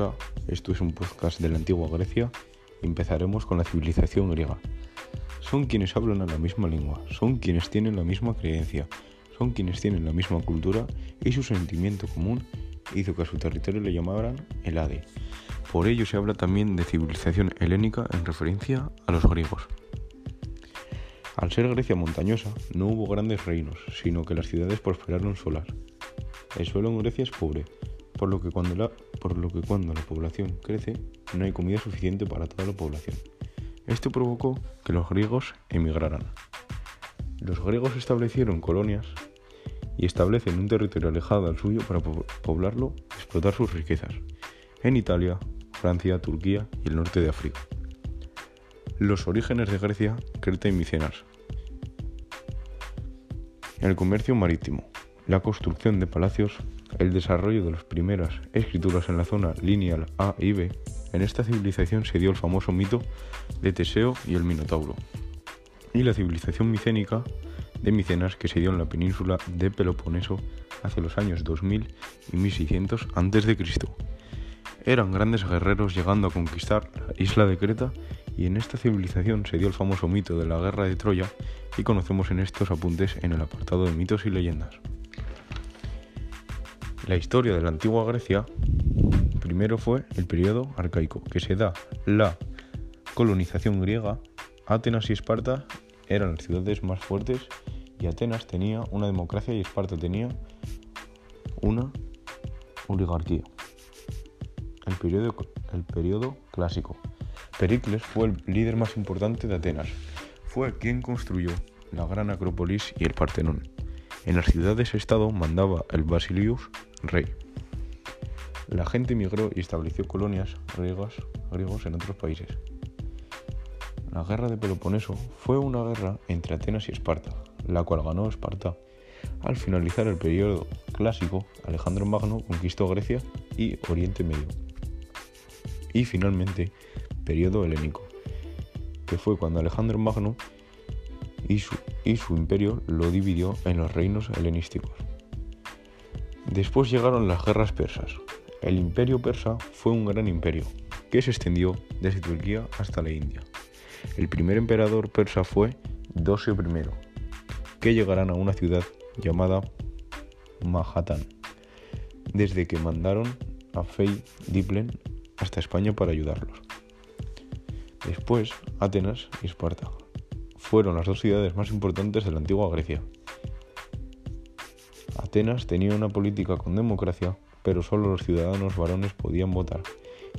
Hola, esto es un podcast de la antigua Grecia empezaremos con la civilización griega. Son quienes hablan la misma lengua, son quienes tienen la misma creencia, son quienes tienen la misma cultura y su sentimiento común hizo que a su territorio le llamaran el Ade. Por ello se habla también de civilización helénica en referencia a los griegos. Al ser Grecia montañosa, no hubo grandes reinos, sino que las ciudades prosperaron solas. El suelo en Grecia es pobre, por lo, que cuando la, por lo que cuando la población crece, no hay comida suficiente para toda la población. Esto provocó que los griegos emigraran. Los griegos establecieron colonias y establecen un territorio alejado del suyo para poblarlo y explotar sus riquezas, en Italia, Francia, Turquía y el norte de África. Los orígenes de Grecia, Creta y Micenas. El comercio marítimo, la construcción de palacios, el desarrollo de las primeras escrituras en la zona lineal A y B, en esta civilización se dio el famoso mito de Teseo y el Minotauro, y la civilización micénica de Micenas que se dio en la península de Peloponeso hacia los años 2000 y 1600 a.C. Eran grandes guerreros llegando a conquistar la isla de Creta y en esta civilización se dio el famoso mito de la guerra de Troya y conocemos en estos apuntes en el apartado de mitos y leyendas. La historia de la antigua Grecia primero fue el periodo arcaico, que se da la colonización griega, Atenas y Esparta eran las ciudades más fuertes y Atenas tenía una democracia y Esparta tenía una oligarquía. El periodo, el periodo clásico. Pericles fue el líder más importante de Atenas. Fue quien construyó la gran Acrópolis y el Partenón. En las ciudades-estado mandaba el Basilius rey. La gente emigró y estableció colonias griegas, griegos en otros países. La guerra de Peloponeso fue una guerra entre Atenas y Esparta, la cual ganó Esparta. Al finalizar el periodo clásico, Alejandro Magno conquistó Grecia y Oriente Medio. Y finalmente, periodo helénico, que fue cuando Alejandro Magno y su, imperio lo dividió en los reinos helenísticos. Después llegaron las guerras persas. El imperio persa fue un gran imperio que se extendió desde Turquía hasta la India. El primer emperador persa fue Dosio I, que llegarán a una ciudad llamada Manhattan, desde que mandaron a Fey Diplen hasta España para ayudarlos. Después, Atenas y Esparta fueron las dos ciudades más importantes de la antigua Grecia. Atenas tenía una política con democracia, pero solo los ciudadanos varones podían votar,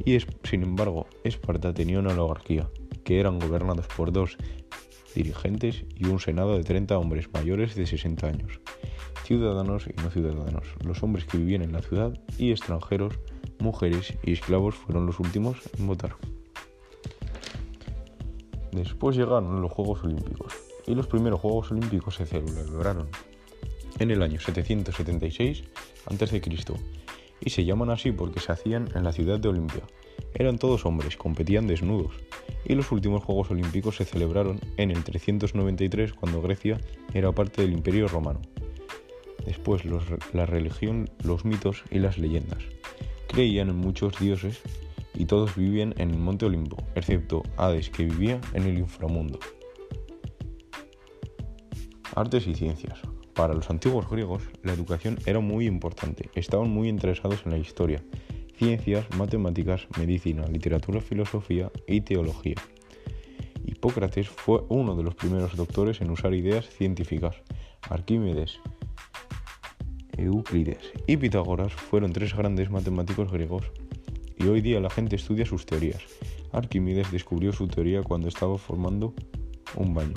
y sin embargo Esparta tenía una oligarquía, que eran gobernados por dos dirigentes y un senado de 30 hombres mayores de 60 años, ciudadanos y no ciudadanos. Los hombres que vivían en la ciudad y extranjeros, mujeres y esclavos fueron los últimos en votar. Después llegaron los Juegos Olímpicos, y los primeros Juegos Olímpicos se celebraron en el año 776 a.C. y se llaman así porque se hacían en la ciudad de Olimpia. Eran todos hombres, competían desnudos, y los últimos Juegos Olímpicos se celebraron en el 393 cuando Grecia era parte del Imperio Romano. Después la religión, los mitos y las leyendas. Creían en muchos dioses y todos vivían en el Monte Olimpo, excepto Hades que vivía en el inframundo. Artes y ciencias. Para los antiguos griegos, la educación era muy importante. Estaban muy interesados en la historia, ciencias, matemáticas, medicina, literatura, filosofía y teología. Hipócrates fue uno de los primeros doctores en usar ideas científicas. Arquímedes, Euclides y Pitágoras fueron tres grandes matemáticos griegos y hoy día la gente estudia sus teorías. Arquímedes descubrió su teoría cuando estaba formando un baño.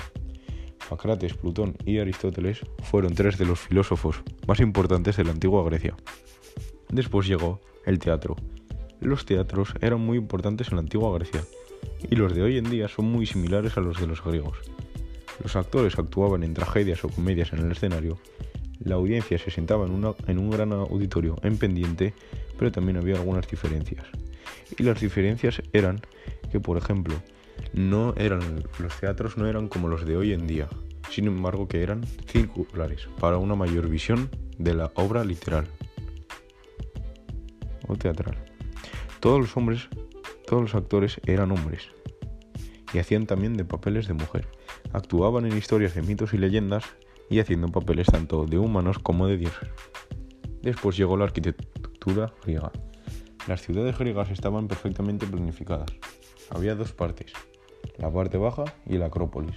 Sócrates, Plutón y Aristóteles fueron tres de los filósofos más importantes de la antigua Grecia. Después llegó el teatro. Los teatros eran muy importantes en la antigua Grecia y los de hoy en día son muy similares a los de los griegos. Los actores actuaban en tragedias o comedias en el escenario, la audiencia se sentaba en, en un gran auditorio en pendiente, pero también había algunas diferencias. Y las diferencias eran que, por ejemplo, no eran los teatros no eran como los de hoy en día, sin embargo que eran circulares para una mayor visión de la obra literal o teatral. Todos los hombres, todos los actores eran hombres y hacían también de papeles de mujer. Actuaban en historias de mitos y leyendas y haciendo papeles tanto de humanos como de dioses. Después llegó la arquitectura griega. Las ciudades griegas estaban perfectamente planificadas. Había dos partes, la parte baja y la Acrópolis.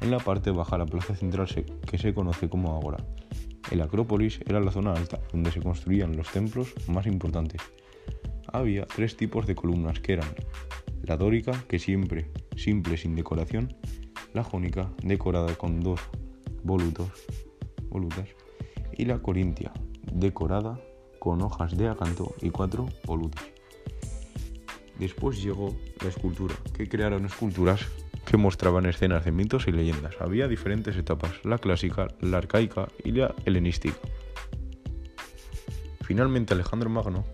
En la parte baja la plaza central que se conoce como Ágora. El Acrópolis era la zona alta donde se construían los templos más importantes. Había tres tipos de columnas que eran la dórica, que siempre simple sin decoración, la jónica, decorada con dos volutas, y la corintia, decorada con hojas de acanto y cuatro volutas. Después llegó la escultura, que crearon esculturas que mostraban escenas de mitos y leyendas. Había diferentes etapas, la clásica, la arcaica y la helenística. Finalmente Alejandro Magno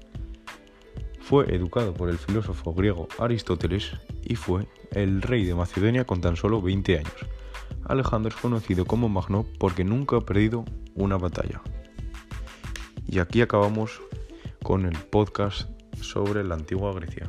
fue educado por el filósofo griego Aristóteles y fue el rey de Macedonia con tan solo 20 años. Alejandro es conocido como Magno porque nunca ha perdido una batalla. Y aquí acabamos con el podcast sobre la antigua Grecia.